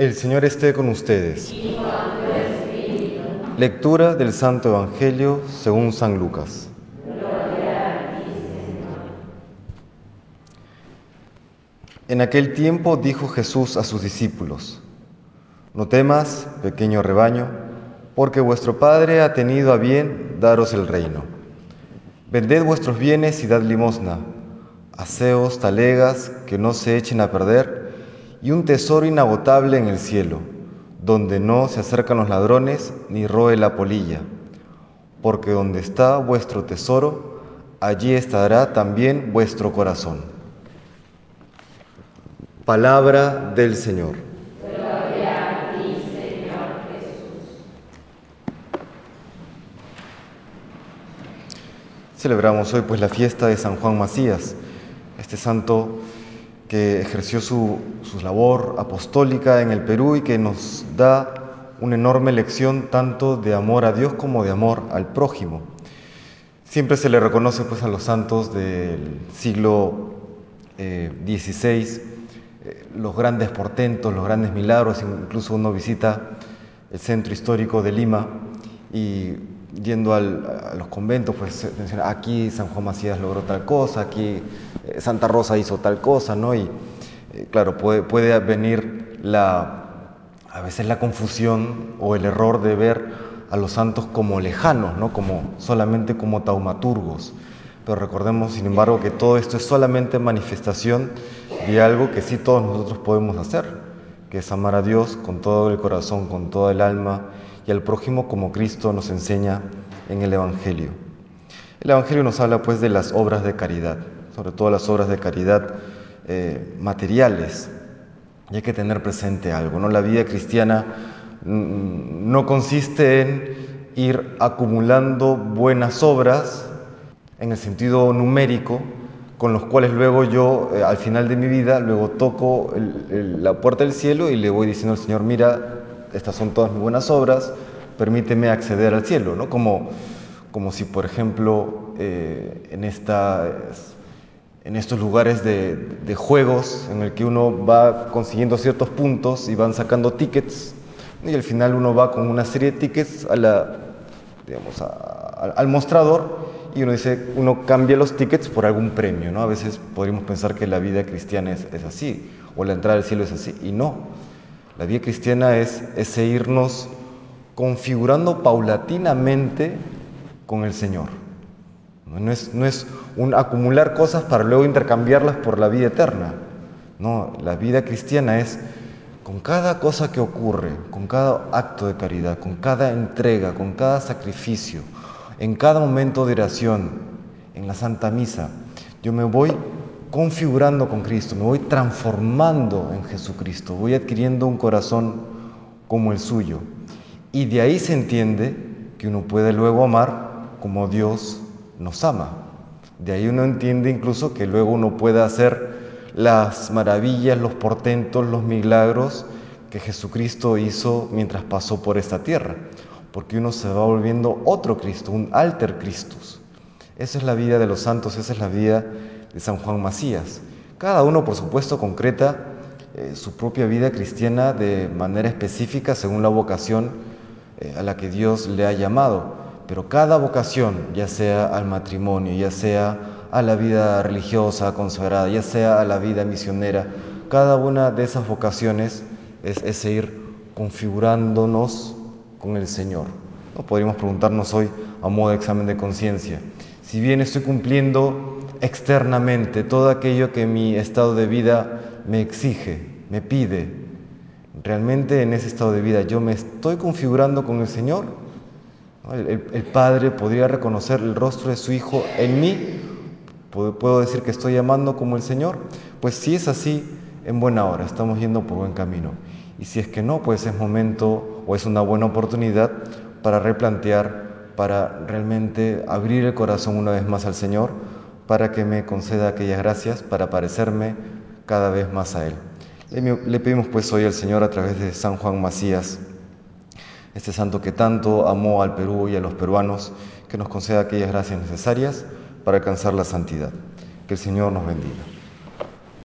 El Señor esté con ustedes. Lectura del Santo Evangelio según San Lucas. En aquel tiempo dijo Jesús a sus discípulos, No temas, pequeño rebaño, porque vuestro Padre ha tenido a bien daros el reino. Vended vuestros bienes y dad limosna, aseos, talegas, que no se echen a perder, y un tesoro inagotable en el cielo, donde no se acercan los ladrones ni roe la polilla. Porque donde está vuestro tesoro, allí estará también vuestro corazón. Palabra del Señor. Gloria a ti, Señor Jesús. Celebramos hoy pues la fiesta de San Juan Macías, este santo que ejerció su, su, labor apostólica en el Perú y que nos da una enorme lección tanto de amor a Dios como de amor al prójimo. Siempre se le reconoce pues a los santos del siglo XVI eh, eh, los grandes portentos, los grandes milagros, incluso uno visita el centro histórico de Lima y yendo a los conventos, pues menciona, aquí San Juan Macías logró tal cosa, aquí eh, Santa Rosa hizo tal cosa, ¿no? Y eh, claro, puede, puede venir la, a veces la confusión o el error de ver a los santos como lejanos, ¿no? como, solamente como taumaturgos. Pero recordemos, sin embargo, que todo esto es solamente manifestación de algo que sí todos nosotros podemos hacer, que es amar a Dios con todo el corazón, con toda el alma y al prójimo como Cristo nos enseña en el Evangelio. El Evangelio nos habla pues de las obras de caridad, sobre todo las obras de caridad eh, materiales. Y hay que tener presente algo, ¿no? La vida cristiana no consiste en ir acumulando buenas obras en el sentido numérico, con los cuales luego yo, eh, al final de mi vida, luego toco la puerta del cielo y le voy diciendo al Señor, mira, estas son todas mis buenas obras, permíteme acceder al cielo, ¿no? Como, como si, por ejemplo, eh, en, esta, en estos lugares de, juegos en el que uno va consiguiendo ciertos puntos y van sacando tickets, y al final uno va con una serie de tickets a la, digamos, al mostrador y uno dice, uno cambia los tickets por algún premio, ¿no? A veces podríamos pensar que la vida cristiana es, es así, o la entrada al cielo es así, y no. La vida cristiana es ese irnos configurando paulatinamente con el Señor. No es, no es acumular cosas para luego intercambiarlas por la vida eterna. No, la vida cristiana es con cada cosa que ocurre, con cada acto de caridad, con cada entrega, con cada sacrificio, en cada momento de oración, en la Santa Misa, yo me voy configurando con Cristo, me voy transformando en Jesucristo, voy adquiriendo un corazón como el suyo. Y de ahí se entiende que uno puede luego amar como Dios nos ama. De ahí uno entiende incluso que luego uno puede hacer las maravillas, los portentos, los milagros que Jesucristo hizo mientras pasó por esta tierra. Porque uno se va volviendo otro Cristo, un alter Christus. Esa es la vida de los santos, esa es la vida de San Juan Macías. Cada uno, por supuesto, concreta eh, su propia vida cristiana de manera específica según la vocación a la que Dios le ha llamado. Pero cada vocación, ya sea al matrimonio, ya sea a la vida religiosa consagrada, ya sea a la vida misionera, cada una de esas vocaciones es, es ir configurándonos con el Señor. ¿No? Podríamos preguntarnos hoy a modo de examen de conciencia, si bien estoy cumpliendo externamente todo aquello que mi estado de vida me exige, me pide, realmente en ese estado de vida yo me estoy configurando con el Señor. El, Padre podría reconocer el rostro de su Hijo en mí. ¿Puedo, ¿Puedo decir que estoy amando como el Señor? Pues si es así, en buena hora, estamos yendo por buen camino. Y si es que no, pues es momento o es una buena oportunidad para replantear, para realmente abrir el corazón una vez más al Señor, para que me conceda aquellas gracias, para parecerme cada vez más a Él. Le pedimos pues hoy al Señor a través de San Juan Macías, este santo que tanto amó al Perú y a los peruanos, que nos conceda aquellas gracias necesarias para alcanzar la santidad. Que el Señor nos bendiga.